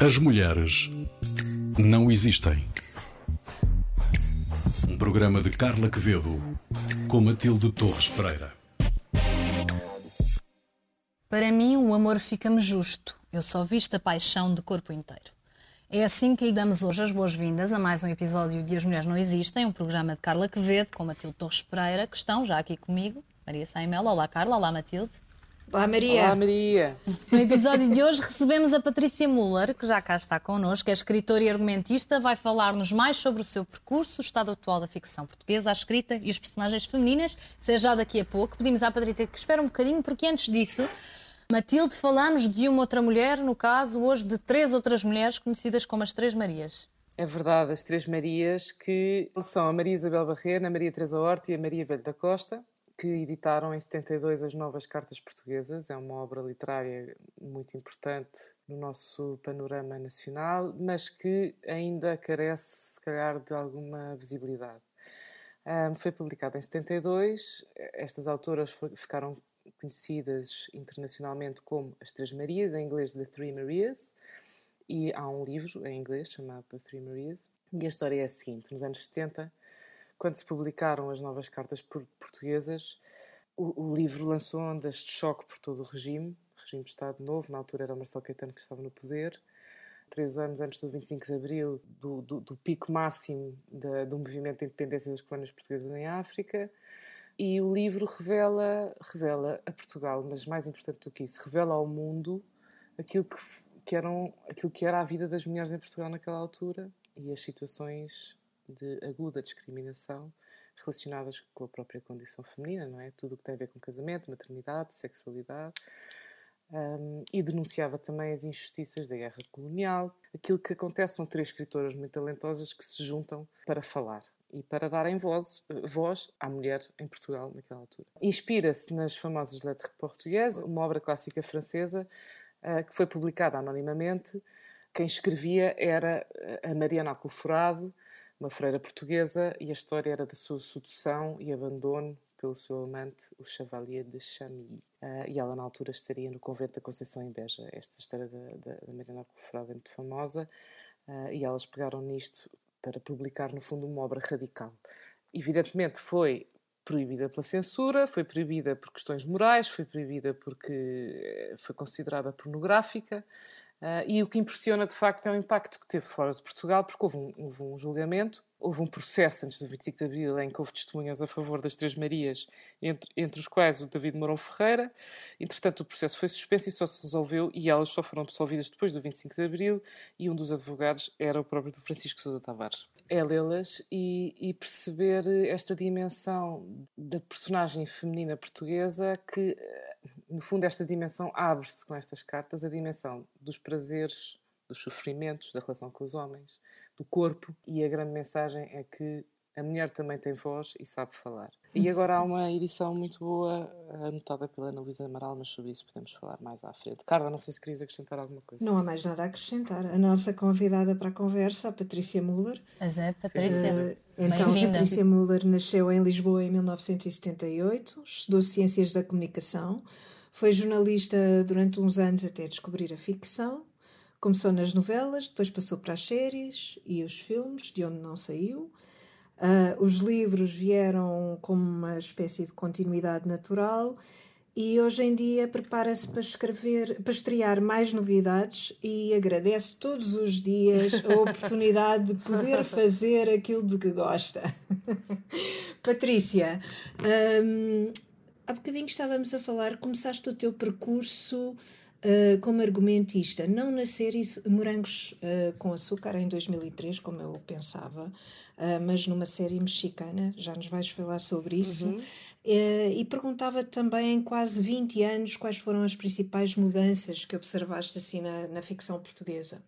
As mulheres não existem. Um programa de Carla Quevedo com Matilde Torres Pereira. Para mim, o amor fica-me justo. Eu só visto a paixão de corpo inteiro. É assim que lhe damos hoje as boas-vindas a mais um episódio de As Mulheres Não Existem, um programa de Carla Quevedo com Matilde Torres Pereira, que estão já aqui comigo. Maria Saimel, olá Carla, olá Matilde. Olá Maria. Olá Maria. No episódio de hoje recebemos a Patrícia Muller, que já cá está connosco, é escritora e argumentista, vai falar-nos mais sobre o seu percurso, o estado atual da ficção portuguesa, a escrita e os personagens femininas, seja já daqui a pouco. Pedimos à Patrícia que espere um bocadinho, porque antes disso, Matilde, falamos de uma outra mulher, no caso hoje de três outras mulheres conhecidas como as Três Marias. É verdade, as Três Marias, que são a Maria Isabel Barreira, a Maria Teresa Horta e a Maria Velho da Costa que editaram em 72 as Novas Cartas Portuguesas. É uma obra literária muito importante no nosso panorama nacional, mas que ainda carece, se calhar, de alguma visibilidade. Um, foi publicada em 72. Estas autoras ficaram conhecidas internacionalmente como as Três Marias, em inglês The Three Marias, e há um livro em inglês chamado The Three Marias. E a história é a seguinte: nos anos 70 quando se publicaram as novas cartas portuguesas, o, o, livro lançou ondas de choque por todo o regime, regime de Estado Novo, na altura era Marcelo Caetano que estava no poder, três anos antes do 25 de Abril, do, do, do pico máximo da, do movimento de independência das colónias portuguesas em África, e o livro revela, revela a Portugal, mas mais importante do que isso, revela ao mundo aquilo que, que, eram, aquilo que era a vida das mulheres em Portugal naquela altura e as situações de aguda discriminação relacionadas com a própria condição feminina, não é? Tudo o que tem a ver com casamento, maternidade, sexualidade. Um, e denunciava também as injustiças da guerra colonial. Aquilo que acontece são três escritoras muito talentosas que se juntam para falar e para darem voz, voz à mulher em Portugal naquela altura. Inspira-se nas famosas Lettres Portugueses, uma obra clássica francesa uh, que foi publicada anonimamente. Quem escrevia era a Mariana Alcoforado, uma freira portuguesa, e a história era da sua sedução e abandono pelo seu amante, o Chevalier de Chamilly. Uh, e ela, na altura, estaria no convento da Conceição em Beja. Esta história da, da, da Mariana é muito famosa uh, e elas pegaram nisto para publicar, no fundo, uma obra radical. Evidentemente, foi proibida pela censura, foi proibida por questões morais, foi proibida porque eh, foi considerada pornográfica. Uh, e o que impressiona de facto é o impacto que teve fora de Portugal, porque houve um, houve um julgamento, houve um processo antes do 25 de Abril em que houve testemunhas a favor das Três Marias, entre, entre os quais o David Mourão Ferreira. Entretanto, o processo foi suspenso e só se resolveu, e elas só foram absolvidas depois do 25 de Abril, e um dos advogados era o próprio Francisco Sousa Tavares. É lê-las e, e perceber esta dimensão da personagem feminina portuguesa que no fundo, esta dimensão abre-se com estas cartas a dimensão dos prazeres, dos sofrimentos, da relação com os homens, do corpo, e a grande mensagem é que a mulher também tem voz e sabe falar. E agora há uma edição muito boa, anotada pela Ana Luísa Amaral, mas sobre isso podemos falar mais à frente. Carla, não sei se querias acrescentar alguma coisa. Não há mais nada a acrescentar. A nossa convidada para a conversa, a Patrícia Muller. Mas é, Patrícia. Uh, então, Patrícia Muller nasceu em Lisboa em 1978, estudou Ciências da Comunicação, foi jornalista durante uns anos até descobrir a ficção. Começou nas novelas, depois passou para as séries e os filmes, de onde não saiu. Uh, os livros vieram como uma espécie de continuidade natural e hoje em dia prepara-se para escrever, para estrear mais novidades e agradece todos os dias a oportunidade de poder fazer aquilo de que gosta. Patrícia, um, há bocadinho estávamos a falar, começaste o teu percurso uh, como argumentista, não na série Morangos uh, com Açúcar em 2003, como eu pensava, uh, mas numa série mexicana, já nos vais falar sobre isso. Uhum. e perguntava também, em quase 20 anos, quais foram as principais mudanças que observaste assim na, na ficção portuguesa.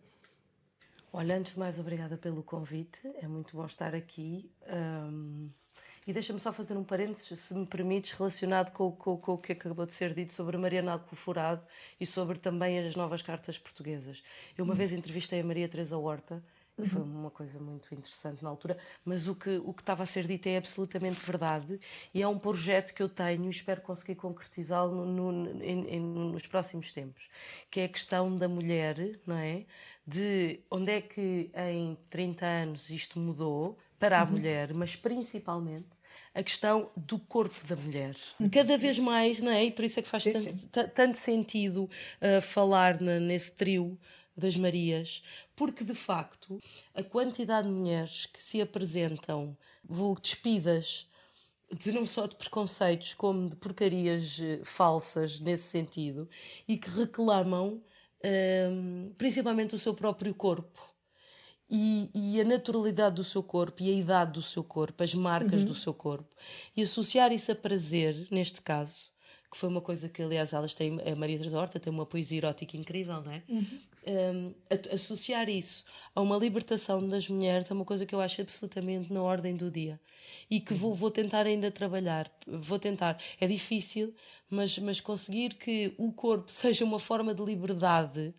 Olha, antes de mais, obrigada pelo convite. É muito bom estar aqui. Um, e deixa-me só fazer um parênteses, se me permites, relacionado com, com, com, o que acabou de ser dito sobre Mariana Alcoforado e sobre também as novas cartas portuguesas. Eu uma hum. vez entrevistei a Maria Teresa Horta Uhum. Foi uma coisa muito interessante na altura. Mas o que, o que estava a ser dito é absolutamente verdade e é um projeto que eu tenho e espero conseguir concretizá-lo no, no, nos próximos tempos, que é a questão da mulher, não é? De onde é que em 30 anos isto mudou para a uhum. mulher, mas principalmente a questão do corpo da mulher. Cada vez mais, não é? E por isso é que faz sim, tanto, sim. tanto, sentido uh, falar na, nesse trio das Marias, porque de facto a quantidade de mulheres que se apresentam despidas de não só de preconceitos como de porcarias eh, falsas nesse sentido e que reclamam um, principalmente o seu próprio corpo e, e, a naturalidade do seu corpo e a idade do seu corpo, as marcas uhum. do seu corpo e associar isso a prazer, neste caso, que foi uma coisa que, aliás, elas têm, a Maria Teresa Horta tem uma poesia erótica incrível, não é? Uhum. Um, associar isso a uma libertação das mulheres é uma coisa que eu acho absolutamente na ordem do dia e que vou, vou tentar ainda trabalhar. Vou tentar. É difícil, mas, mas conseguir que o corpo seja uma forma de liberdade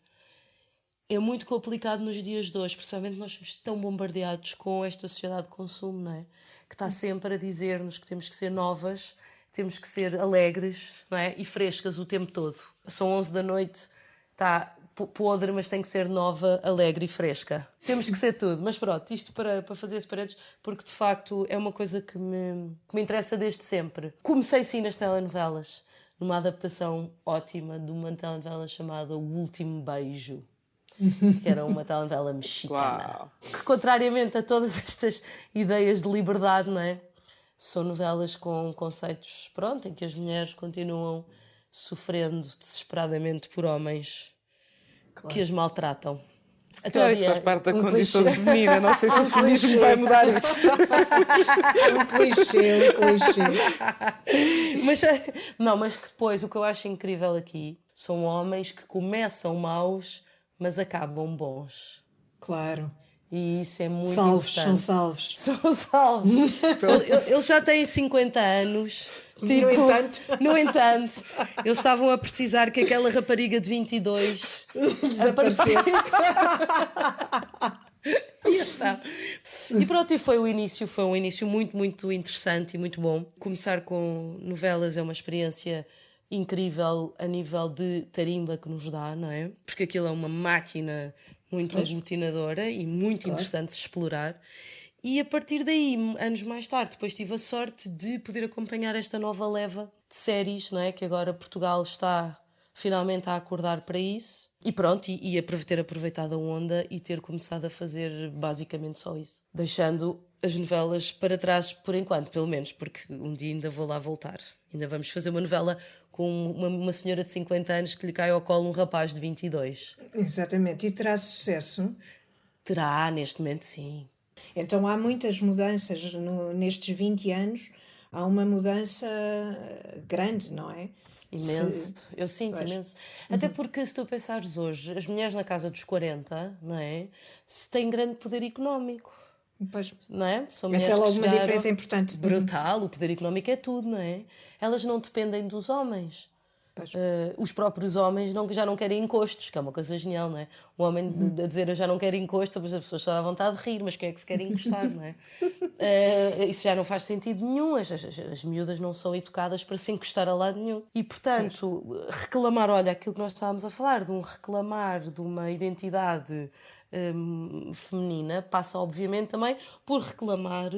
é muito complicado nos dias de hoje, principalmente nós somos tão bombardeados com esta sociedade de consumo, não é? Que está sempre a dizer-nos que temos que ser novas temos que ser alegres não é? e frescas o tempo todo. São 11 da noite, está podre, mas tem que ser nova, alegre e fresca. Temos que ser tudo. Mas pronto, isto para, para fazer as paredes, porque de facto é uma coisa que me, que me interessa desde sempre. Comecei sim nas telenovelas, numa adaptação ótima de uma telenovela chamada O Último Beijo. Que era uma telenovela mexicana. Uau. Que, contrariamente a todas estas ideias de liberdade, não é? são novelas com conceitos, pronto, em que as mulheres continuam sofrendo desesperadamente por homens claro. que as maltratam. Até isso faz parte da um condição clichê. feminina, não sei se um o feminismo vai mudar isso. um clichê, um clichê. Mas, não, mas que depois o que eu acho incrível aqui são homens que começam maus, mas acabam bons. Claro. E isso é muito salvos, importante. São salvos. São salvos. Eles já têm 50 anos. Tipo, no entanto. No entanto, eles estavam a precisar que aquela rapariga de 22 desaparecesse. e pronto, e foi o início, foi um início muito, muito interessante e muito bom. Começar com novelas é uma experiência incrível a nível de tarimba que nos dá, não é? Porque aquilo é uma máquina muito pois. aglutinadora e muito claro. interessante de explorar. E a partir daí, anos mais tarde, depois tive a sorte de poder acompanhar esta nova leva de séries, não é? Que agora Portugal está finalmente a acordar para isso. E pronto, e, e ter aproveitado a onda e ter começado a fazer basicamente só isso. Deixando as novelas para trás por enquanto, pelo menos, porque um dia ainda vou lá voltar. Ainda vamos fazer uma novela com uma, uma, senhora de 50 anos que lhe cai ao colo um rapaz de 22. Exatamente. E terá sucesso? Terá, neste momento, sim. Então há muitas mudanças no, nestes 20 anos. Há uma mudança grande, não é? Imenso, se... eu sinto pois. imenso. Uhum. Até porque, se tu pensares hoje, as mulheres na casa dos 40, não é? Se têm grande poder económico. Pois. Não é? São Essa é logo uma diferença importante. Brutal, o poder económico é tudo, não é? Elas não dependem dos homens. Uh, os próprios homens não, já não querem encostos, que é uma coisa genial, não é? O homem uhum. a dizer eu já não quero encosto, as pessoas estão à vontade de rir, mas quem é que se quer encostar, não é? Uh, isso já não faz sentido nenhum, as, as, as, miúdas não são educadas para se encostar a lado nenhum. E portanto, reclamar, olha, aquilo que nós estávamos a falar, de um reclamar de uma identidade um, feminina passa, obviamente, também por reclamar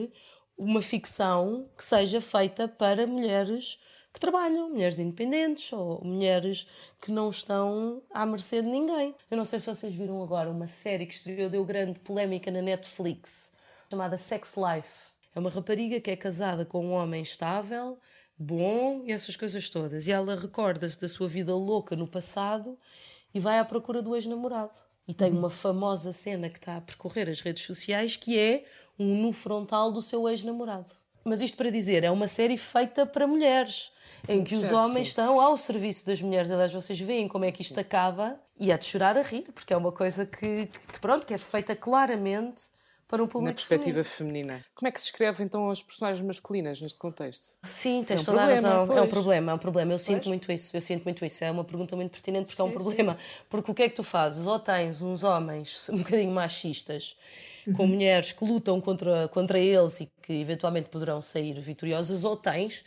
uma ficção que seja feita para mulheres que trabalham, mulheres independentes ou mulheres que não estão à mercê de ninguém. Eu não sei se vocês viram agora uma série que estreou, deu grande polémica na Netflix, chamada Sex Life. É uma rapariga que é casada com um homem estável, bom e essas coisas todas. E ela recorda-se da sua vida louca no passado e vai à procura do ex-namorado. E tem uma famosa cena que está a percorrer as redes sociais que é um nu frontal do seu ex-namorado. Mas isto para dizer, é uma série feita para mulheres, em que certo, os homens sim. estão ao serviço das mulheres. Aliás, vocês veem como é que isto acaba e é de chorar a rir, porque é uma coisa que, que, pronto, que é feita claramente para um público Na perspectiva feminino. feminina. Como é que se escreve então as personagens masculinas neste contexto? Sim, tens É um toda problema, a razão. É um pois. problema, é um problema. Eu sinto muito isso. Eu sinto muito isso. É uma pergunta muito pertinente porque é um problema. Porque o que é que tu fazes? Ou tens uns homens um bocadinho machistas com mulheres que lutam contra, contra eles e que eventualmente poderão sair vitoriosas, ou tens,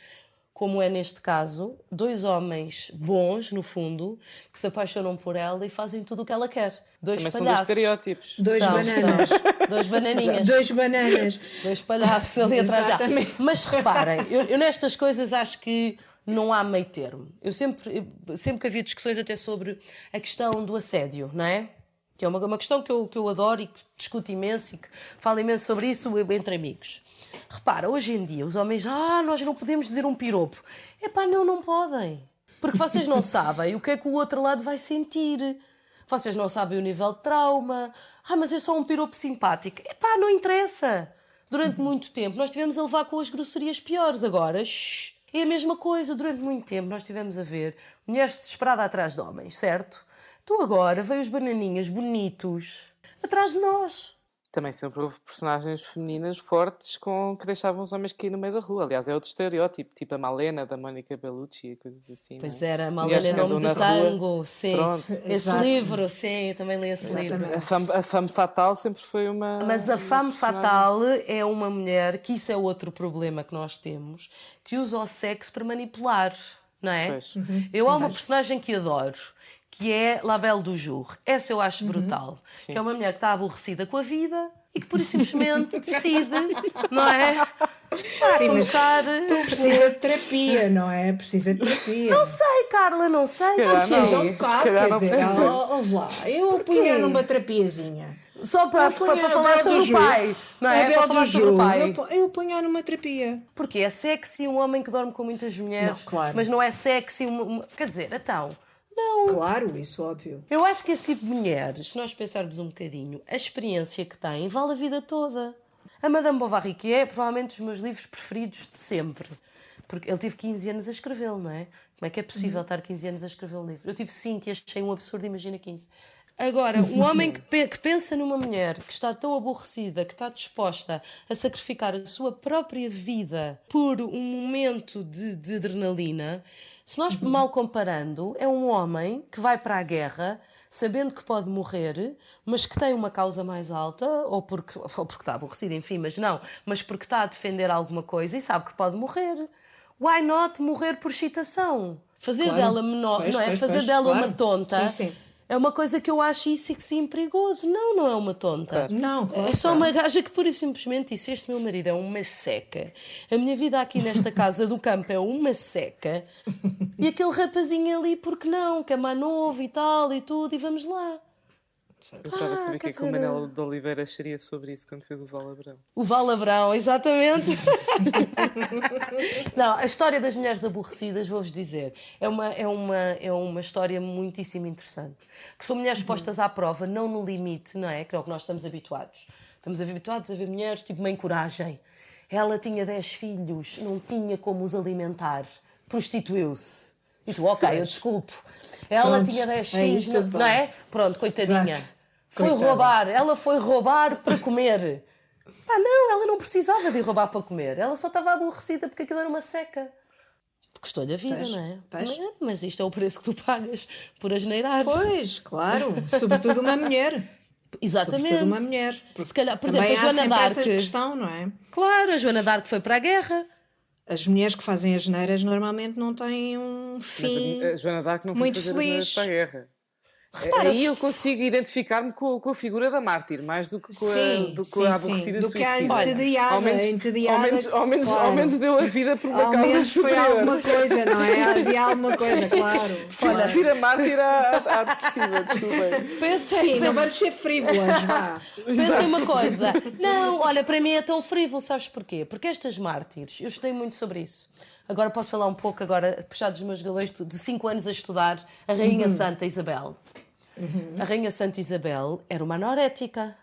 como é neste caso, dois homens bons, no fundo, que se apaixonam por ela e fazem tudo o que ela quer. Dois Também são dois palhaços. estereótipos. Dois São, bananas. são. Dois bananinhas. Dois bananas. Dois palhaços ali atrás dela. Exatamente. Mas reparem, eu, eu nestas coisas acho que não há meio termo. Eu sempre, eu- sempre que havia discussões até sobre a questão do assédio, não é? Que é uma, uma questão que eu, que eu adoro e que discuto imenso e que falo imenso sobre isso entre amigos. Repara, hoje em dia os homens, ah, nós não podemos dizer um piropo. Epá, não, não podem. Porque vocês não sabem o que é que o outro lado vai sentir. Vocês não sabem o nível de trauma. Ah, mas é só um piropo simpático. Epá, não interessa. Durante muito tempo nós tivemos a levar com as grosserias piores. Agora, shh, é a mesma coisa. Durante muito tempo nós tivemos a ver mulheres desesperadas atrás de homens, certo? Então agora veio os bananinhas bonitos atrás de nós. Também sempre houve personagens femininas fortes com, que deixavam os homens cair no meio da rua. Aliás, é outro estereótipo, tipo a Malena da Mônica Bellucci e coisas assim. Pois não é? era, Mulheres Malena que Nome andam de na rua. Tango, sim. Pronto. Esse Exato. livro, sim, eu também li esse livro. Exatamente. A fame, a fame fatal sempre foi uma. Mas a fame personagem- fatal é uma mulher, que isso é outro problema que nós temos, que usa o sexo para manipular, não é? Pois. Eu há uma personagem que adoro, que é La Belle du Jour. Essa eu acho Uhum. brutal. Que é uma mulher que está aborrecida com a vida e que, por simplesmente, decide, não é? Ah, Sim, começar... Precisa de terapia, não é? Precisa de terapia. Não sei, Carla, não sei. calhar Não Precisa um se bocado, quer não dizer, ouve lá, eu punha numa terapiazinha. Só para, para, para falar sobre o pai. Não é? Para falar sobre o pai. Eu, punha numa terapia. Porque é sexy um homem que dorme com muitas mulheres, Não, claro. mas não é sexy uma, uma- Quer dizer, então. Não. Claro, isso óbvio. Eu acho que esse tipo de mulheres, se nós pensarmos um bocadinho, a experiência que têm vale a vida toda. A Madame Bovary, que é provavelmente dos meus livros preferidos de sempre. Porque ele teve 15 anos a escrevê-lo, não é? Como é que é possível estar 15 anos a escrever um livro? Eu tive 5 e achei um absurdo, imagina 15. Agora, um homem que, pe- que pensa numa mulher que está tão aborrecida, que está disposta a sacrificar a sua própria vida por um momento de, de adrenalina, se nós mal comparando, é um homem que vai para a guerra sabendo que pode morrer, mas que tem uma causa mais alta, ou porque, ou porque está aborrecido, enfim, mas não, mas porque está a defender alguma coisa e sabe que pode morrer. Why not morrer por excitação? Fazer Claro. dela menor, Pois, não é? pois, Fazer pois, dela uma claro. tonta. Sim, sim. É uma coisa que eu acho isso que sim perigoso. Não, não é uma tonta. Não, claro, É só uma gaja que pura e simplesmente disse: Este meu marido é uma seca. A minha vida aqui nesta casa do campo é uma seca. E aquele rapazinho ali, porque não? Que é mais novo e tal e tudo, e vamos lá. Eu estava a saber o que é que o Manel de Oliveira acharia sobre isso quando fez o Val Abrão. O Valabrão, exatamente. Não, a história das mulheres aborrecidas, vou-vos dizer, é uma, é, uma, é uma história muitíssimo interessante. Que são mulheres postas à prova, não no limite, não é? Que é o que nós estamos habituados. Estamos habituados a ver mulheres tipo mãe coragem. Ela tinha 10 filhos, não tinha como os alimentar, prostituiu-se. E tu, ok, eu desculpo. Ela Pronto, tinha 10 aí filhos, não, tudo não bem. é? Pronto, coitadinha. Exato. Foi Coitada. roubar, ela foi roubar para comer. Pá, não, ela não precisava de ir roubar para comer. Ela só estava aborrecida porque aquilo era uma seca. Custou-lhe a vida, Pois, não é? pois. Mas, mas isto é o preço que tu pagas por asneirar. Pois, claro. Sobretudo uma mulher. Exatamente. Sobretudo uma mulher. Se calhar, por Também exemplo, a Joana essa d'Arc. questão, não é? Claro, a Joana d'Arc foi para a guerra. As mulheres que fazem as neiras normalmente não têm um fim. a, a Joana Dark não foi muito fazer feliz. para a guerra. Repara, Aí eu consigo identificar-me com, com a figura da mártir, mais do que com a, Sim, do que sim, a sim. aborrecida Do que a suicida. entediada, ao menos, entediada, ao menos, ao menos, claro. ao menos deu a vida por uma Ao causa menos foi superior. alguma coisa, não é? Havia alguma coisa, claro. Olha, prefiro a mártir à, à, depressiva, desculpem. Pensem, Sim, não vamos ser frívolas, vá. Pensem uma coisa. Não, olha, para mim é tão frívolo, sabes porquê? Porque estas mártires, eu estudei muito sobre isso. Agora posso falar um pouco, agora, puxar dos meus galões de 5 anos a estudar a Rainha Santa Isabel. A Rainha Santa Isabel era uma anorética.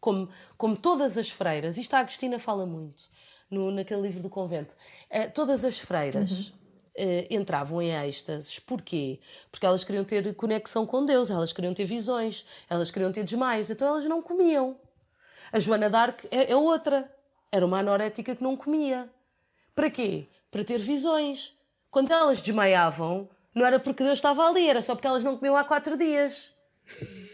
Como, como todas as freiras, isto a Agostina fala muito no, naquele livro do convento. Eh, todas as freiras eh, entravam em êxtases. Porquê? Porque elas queriam ter conexão com Deus, elas queriam ter visões, elas queriam ter desmaios, então elas não comiam. A Joana d'Arc é, é outra. Era uma anorética que não comia. Para quê? Para ter visões. Quando elas desmaiavam, não era porque Deus estava ali, era só porque elas não comiam há quatro dias.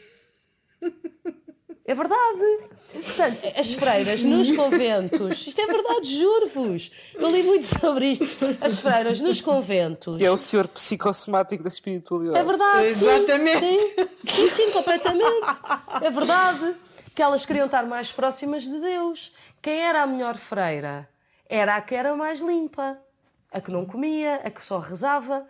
É verdade. Portanto, as freiras nos conventos, isto é verdade, juro-vos. Eu li muito sobre isto. As freiras nos conventos. É o teor psicossomático da espiritualidade. É verdade. Exatamente. Sim, sim, sim, completamente. É verdade. Que elas queriam estar mais próximas de Deus. Quem era a melhor freira? Era a que era mais limpa, a que não comia, a que só rezava.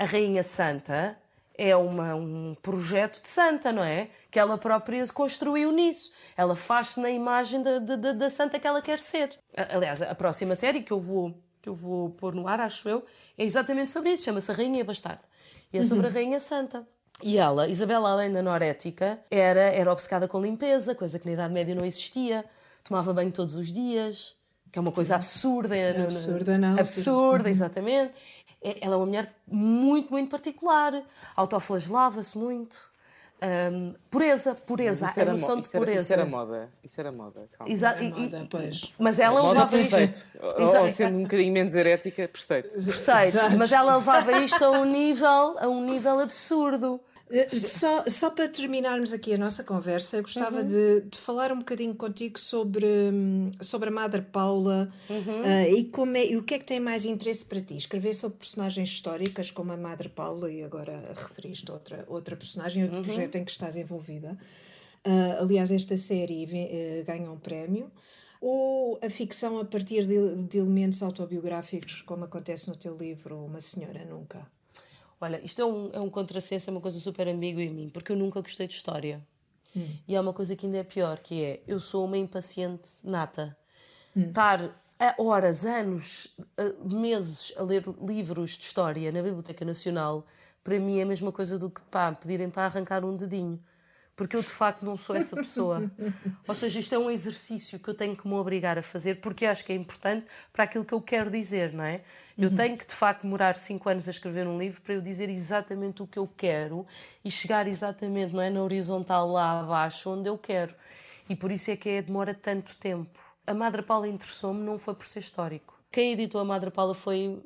A Rainha Santa é uma, um projeto de santa, não é? Que ela própria construiu nisso. Ela faz-se na imagem da, da, da santa que ela quer ser. Aliás, a próxima série que eu vou, que eu vou pôr no ar, acho eu, é exatamente sobre isso. Chama-se A Rainha Bastarda. E é sobre uhum. a Rainha Santa. E ela, Isabela, além da norética, era, era obcecada com limpeza, coisa que na Idade Média não existia. Tomava banho todos os dias, que é uma coisa absurda. Absurda, não. Absurda, uhum. exatamente. É, ela é uma mulher muito, muito particular. Autoflagelava-se muito. Um, pureza, pureza, a noção de pureza. Isso era moda, isso era moda. Exato, e, moda, pois. Mas ela moda levava isto. Ou, ou sendo um bocadinho menos herética, perfeito. Perfeito, mas ela levava isto a um nível, a um nível absurdo. Eh, só, só para terminarmos aqui a nossa conversa, eu gostava uhum. de, de falar um bocadinho contigo sobre, hum, sobre a Madre Paula uhum. uh, e, como é, e o que é que tem mais interesse para ti? Escrever sobre personagens históricas como a Madre Paula e agora referiste outra, outra personagem, outro uhum. projeto em que estás envolvida. Uh, aliás, esta série uh, ganha um prémio. Ou a ficção a partir de, de elementos autobiográficos, como acontece no teu livro Uma Senhora Nunca? Olha, isto é um, é um contrassenso, é uma coisa super ambígua em mim, porque eu nunca gostei de história. Hum. E há uma coisa que ainda é pior, que é, eu sou uma impaciente nata. Hum. Estar horas, anos, meses a ler livros de história na Biblioteca Nacional, para mim é a mesma coisa do que pá, pedirem para arrancar um dedinho porque eu de facto não sou essa pessoa. Ou seja, isto é um exercício que eu tenho que me obrigar a fazer porque acho que é importante para aquilo que eu quero dizer, não é? Eu uhum. tenho que de facto demorar cinco anos a escrever um livro para eu dizer exatamente o que eu quero e chegar exatamente, não é, na horizontal lá abaixo onde eu quero. E por isso é que é, demora tanto tempo. A Madre Paula interessou-me não foi por ser histórico. Quem editou a Madre Paula foi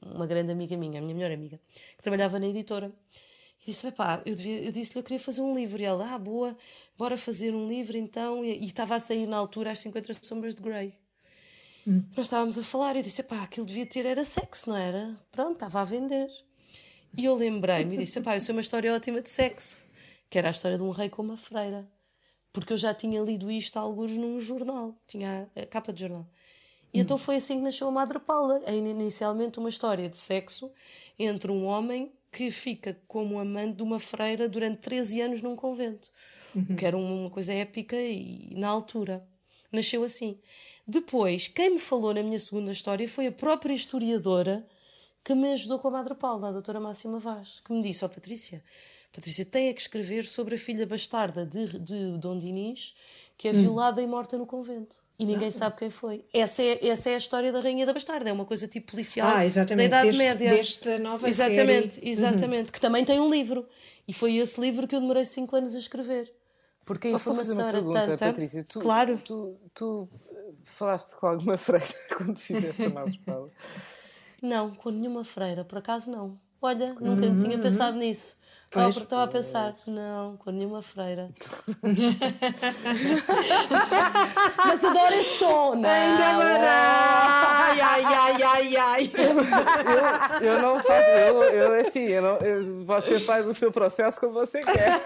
uma grande amiga minha, a minha melhor amiga, que trabalhava na editora. E disse: pá, eu, eu disse-lhe eu queria fazer um livro. E ela, ah, boa, bora fazer um livro então. E, e estava a sair na altura as 50 Sombras de Grey. Hum. Nós estávamos a falar e eu disse: pá, aquilo devia ter era sexo, não era? Pronto, estava a vender. E eu lembrei-me e disse: pá, isso é uma história ótima de sexo, que era a história de um rei com uma freira. Porque eu já tinha lido isto alguns num jornal, tinha a capa de jornal. E hum. então foi assim que nasceu a Madre Paula. É inicialmente uma história de sexo entre um homem que fica como amante de uma freira durante 13 anos num convento. Uhum. Que era uma coisa épica e na altura. Nasceu assim. Depois, quem me falou na minha segunda história foi a própria historiadora que me ajudou com a Madre Paula, a doutora Máxima Vaz, que me disse, ó oh, Patrícia, Patrícia tem é que escrever sobre a filha bastarda de, de Dom Dinis, que é hum. violada e morta no convento e ninguém sabe quem foi. Essa é, essa é a história da Rainha da Bastarda, é uma coisa tipo policial ah, exatamente, da Idade deste, Média. Desta nova exatamente, série. Exatamente, uhum. que também tem um livro. E foi esse livro que eu demorei 5 anos a escrever. Porque a Posso informação era pergunta, tanta. Patrícia, tu, claro. Tu, tu, falaste com alguma freira quando fizeste a Paula? Não, com nenhuma freira, por acaso não. Olha, nunca uhum, tinha pensado nisso. Pois, estava a pensar, não, com nenhuma freira. Mas adoro esse tom, não. Ainda mais. Ai, ai, ai, ai, ai. Eu, eu não faço, eu, eu assim, eu não, eu, você faz o seu processo como você quer.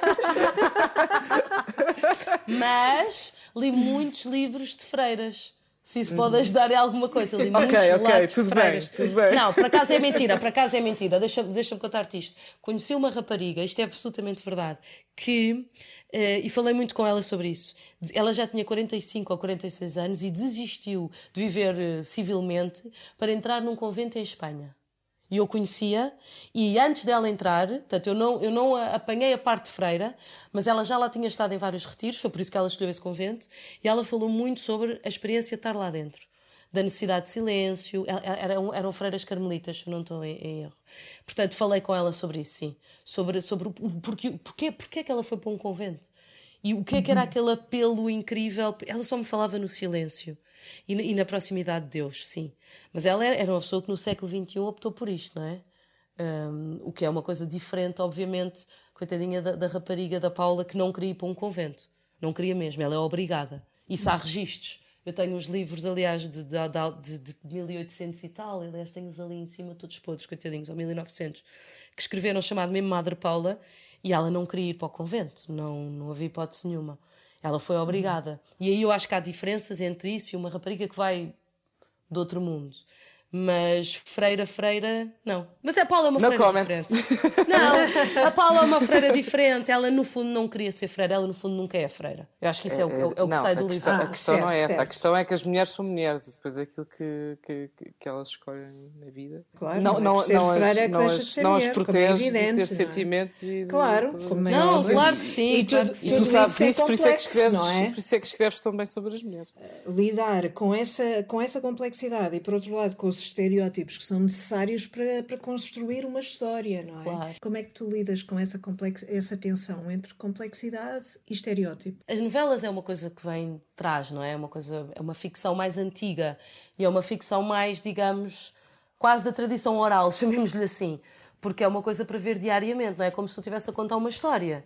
Mas li muitos livros de freiras. Se isso pode ajudar em alguma coisa. Ali, ok, ok, tudo bem, tudo bem. Não, por acaso é mentira, por acaso é mentira. Deixa-me deixa contar-te isto. Conheci uma rapariga, isto é absolutamente verdade, que, uh, e falei muito com ela sobre isso, ela já tinha 45 ou 46 anos e desistiu de viver uh, civilmente para entrar num convento em Espanha e eu conhecia, e antes dela entrar, portanto, eu não, eu não apanhei a parte freira, mas ela já lá tinha estado em vários retiros, foi por isso que ela escolheu esse convento, e ela falou muito sobre a experiência de estar lá dentro, da necessidade de silêncio, eram, eram freiras carmelitas, se não estou em, em, erro. Portanto, falei com ela sobre isso, sim, sobre, sobre o porquê, porquê, porquê que ela foi para um convento. E o que é que era aquele apelo incrível? Ela só me falava no silêncio e na, e na proximidade de Deus, sim. Mas ela era, era uma pessoa que no século XXI optou por isto, não é? Um, o que é uma coisa diferente, obviamente, coitadinha da, da, rapariga da Paula que não queria ir para um convento. Não queria mesmo, ela é obrigada. Isso há registros. Eu tenho os livros, aliás, de, de, de, de 1800 e tal, aliás, tenho-os ali em cima, todos podres, coitadinhos, ou 1900, que escreveram chamado mesmo Madre Paula, e ela não queria ir para o convento, não, não havia hipótese nenhuma. Ela foi obrigada. E aí eu acho que há diferenças entre isso e uma rapariga que vai de outro mundo. Mas freira, freira, não. Mas a Paula é uma no freira comment. diferente. Não, a Paula é uma freira diferente. Ela, no fundo, não queria ser freira. Ela, no fundo, nunca é freira. Eu acho que isso é, o, é o, é o que não, sai do a livro. Questão, a Ah, questão não é certo, essa. A questão é que as mulheres são mulheres e depois é aquilo que, que, que, que elas escolhem na vida. Claro, não, não é ser não, freira as, que não, deixa as, de ser não as mulher, como é protege de evidente, ter não é? sentimentos e Claro, de- como é Não, claro que sim, E claro tudo, que E tu sabes isso é por isso é que escreves, não é? por isso é que escreves tão bem sobre as mulheres. lidar com essa, com essa complexidade e, por outro lado, com os estereótipos que são necessários para, para construir uma história, não é? Claro. Como é que tu lidas com essa, complex, essa tensão entre complexidade e estereótipo? As novelas é uma coisa que vem de trás, não é? É uma coisa, é uma ficção mais antiga e é uma ficção mais, digamos, quase da tradição oral, chamemos-lhe assim. Porque é uma coisa para ver diariamente, não é? Como se tu estivesse a contar uma história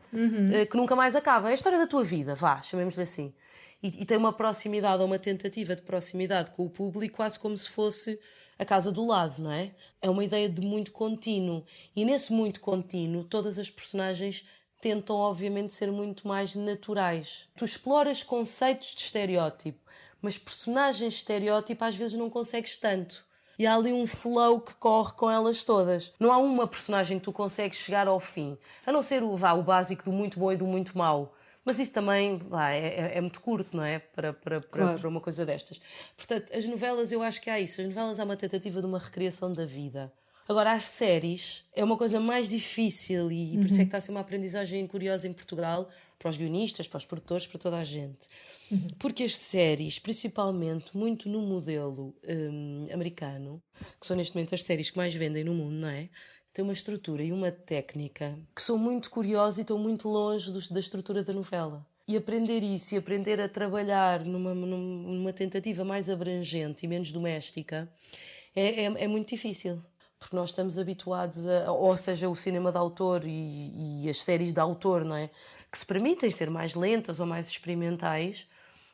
eh, que nunca mais acaba. É a história da tua vida, vá, chamemos-lhe assim. E, e tem uma proximidade ou uma tentativa de proximidade com o público, quase como se fosse a casa do lado, não é? É uma ideia de muito contínuo. E nesse muito contínuo, todas as personagens tentam, obviamente, ser muito mais naturais. Tu exploras conceitos de estereótipo, mas personagens de estereótipo às vezes não consegues tanto. E há ali um flow que corre com elas todas. Não há uma personagem que tu consegues chegar ao fim. A não ser o, vá, o básico do muito bom e do muito mau. Mas isso também vá, é, é- é muito curto, não é? Para, para, para, Claro. para uma coisa destas. Portanto, as novelas, eu acho que há isso. As novelas há uma tentativa de uma recriação da vida. Agora, as séries é uma coisa mais difícil e por isso é que está a ser uma aprendizagem curiosa em Portugal, para os guionistas, para os produtores, para toda a gente. Porque as séries, principalmente muito no modelo hum, americano, que são neste momento as séries que mais vendem no mundo, não é? Têm uma estrutura e uma técnica que são muito curiosas e estão muito longe da estrutura da novela. E aprender isso e aprender a trabalhar numa, num- numa tentativa mais abrangente e menos doméstica é, é, é muito difícil. Porque nós estamos habituados a. Ou seja, o cinema de autor e, e as séries de autor, não é? Que se permitem ser mais lentas ou mais experimentais,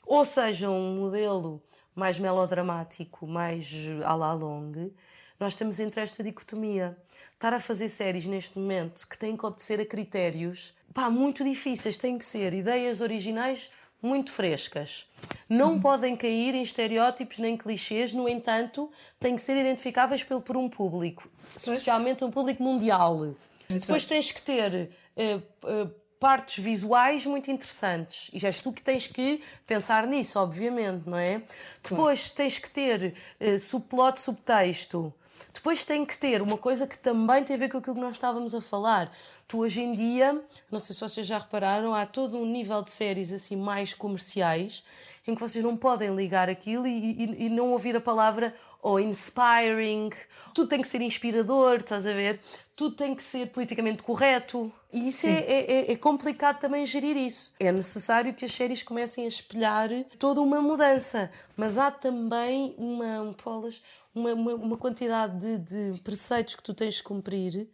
ou seja, um modelo mais melodramático, mais à la longue, nós estamos entre esta dicotomia. Estar a fazer séries neste momento que têm que obedecer a critérios pá, muito difíceis, têm que ser ideias originais muito frescas. Não podem cair em estereótipos nem clichês, no entanto, têm que ser identificáveis pelo, por um público, especialmente um público mundial. Depois tens que ter eh, eh, partes visuais muito interessantes. E já és tu que tens que pensar nisso, obviamente, não é? Depois tens que ter eh, subplot, subtexto. Depois tem que ter uma coisa que também tem a ver com aquilo que nós estávamos a falar. Tu hoje em dia, não sei se vocês já repararam, há todo um nível de séries assim mais comerciais em que vocês não podem ligar aquilo e, e- e não ouvir a palavra ou inspiring. Tudo tem que ser inspirador, estás a ver? Tudo tem que ser politicamente correto. E isso é, é- é- complicado também gerir isso. É necessário que as séries comecem a espelhar toda uma mudança. Mas há também uma, um, Paulas, uma, uma, uma quantidade de, de preceitos que tu tens de cumprir.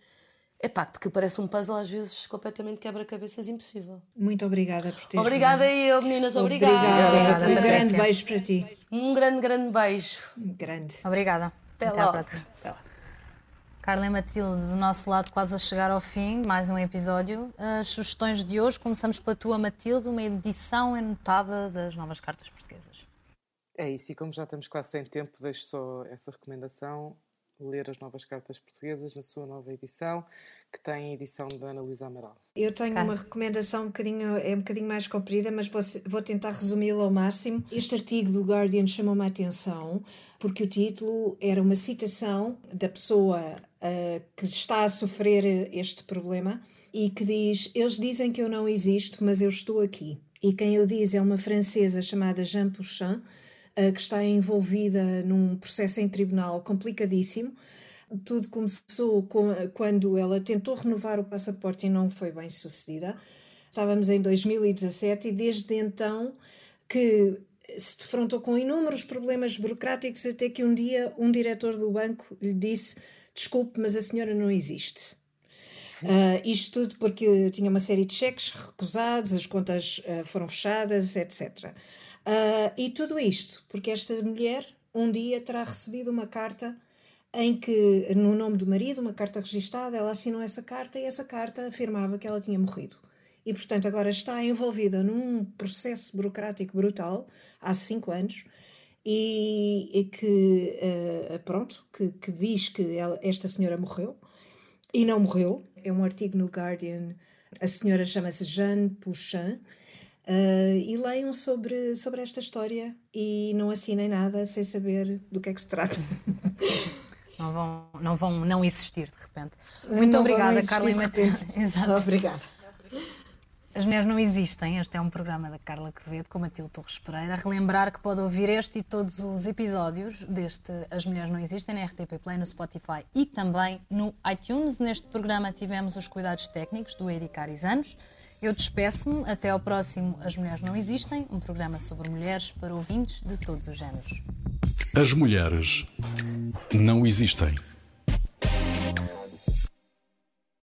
É pá, porque parece um puzzle às vezes completamente quebra-cabeças impossível. Muito obrigada por teres Obrigada aí, eu, meninas, obrigada. Obrigada. Obrigada, Um grande beijo para ti. Um grande, grande beijo. Grande. Obrigada. Até Até à próxima. Carla e Matilde, do nosso lado, quase a chegar ao fim, mais um episódio. As sugestões de hoje, começamos pela tua, Matilde, uma edição anotada das novas cartas portuguesas. É isso, e como já estamos quase sem tempo, deixo só essa recomendação: ler as novas cartas portuguesas na sua nova edição, que tem a edição da Ana Luísa Amaral. Eu tenho Cá. uma recomendação um bocadinho, é um bocadinho mais comprida, mas vou, vou tentar resumi-la ao máximo. Este artigo do Guardian chamou-me a atenção porque o título era uma citação da pessoa ah, que está a sofrer este problema e que diz: Eles dizem que eu não existo, mas eu estou aqui. E quem o diz é uma francesa chamada Jean Pouchin, que está envolvida num processo em tribunal complicadíssimo. Tudo começou com- quando ela tentou renovar o passaporte e não foi bem sucedida. Estávamos em 2017 e desde então que se defrontou com inúmeros problemas burocráticos até que um dia um diretor do banco lhe disse desculpe, mas a senhora não existe. Uh, isto tudo porque tinha uma série de cheques recusados, as contas uh, foram fechadas, etc. Uh, e tudo isto porque esta mulher um dia terá recebido uma carta em que, no nome do marido, uma carta registada, ela assinou essa carta e essa carta afirmava que ela tinha morrido. E, portanto, agora está envolvida num processo burocrático brutal, há cinco anos, e, e que, uh, pronto, que, que, diz que ela, esta senhora morreu, e não morreu. É um artigo no Guardian, a senhora chama-se Jeanne Pouchin, Uh, e leiam sobre, sobre esta história e não assinem nada sem saber do que é que se trata. Não vão não, vão não existir de repente. Muito não obrigada, Carla e Matilde. Exato. Obrigada. As Mulheres Não Existem, este é um programa da Carla Quevedo com Matilde Torres Pereira. Relembrar que pode ouvir este e todos os episódios deste As Mulheres Não Existem na RTP Play, no Spotify e também no iTunes. Neste programa tivemos os cuidados técnicos do Eric Arizanos. Eu despeço-me. Até ao próximo As Mulheres Não Existem, um programa sobre mulheres para ouvintes de todos os géneros. As mulheres não existem.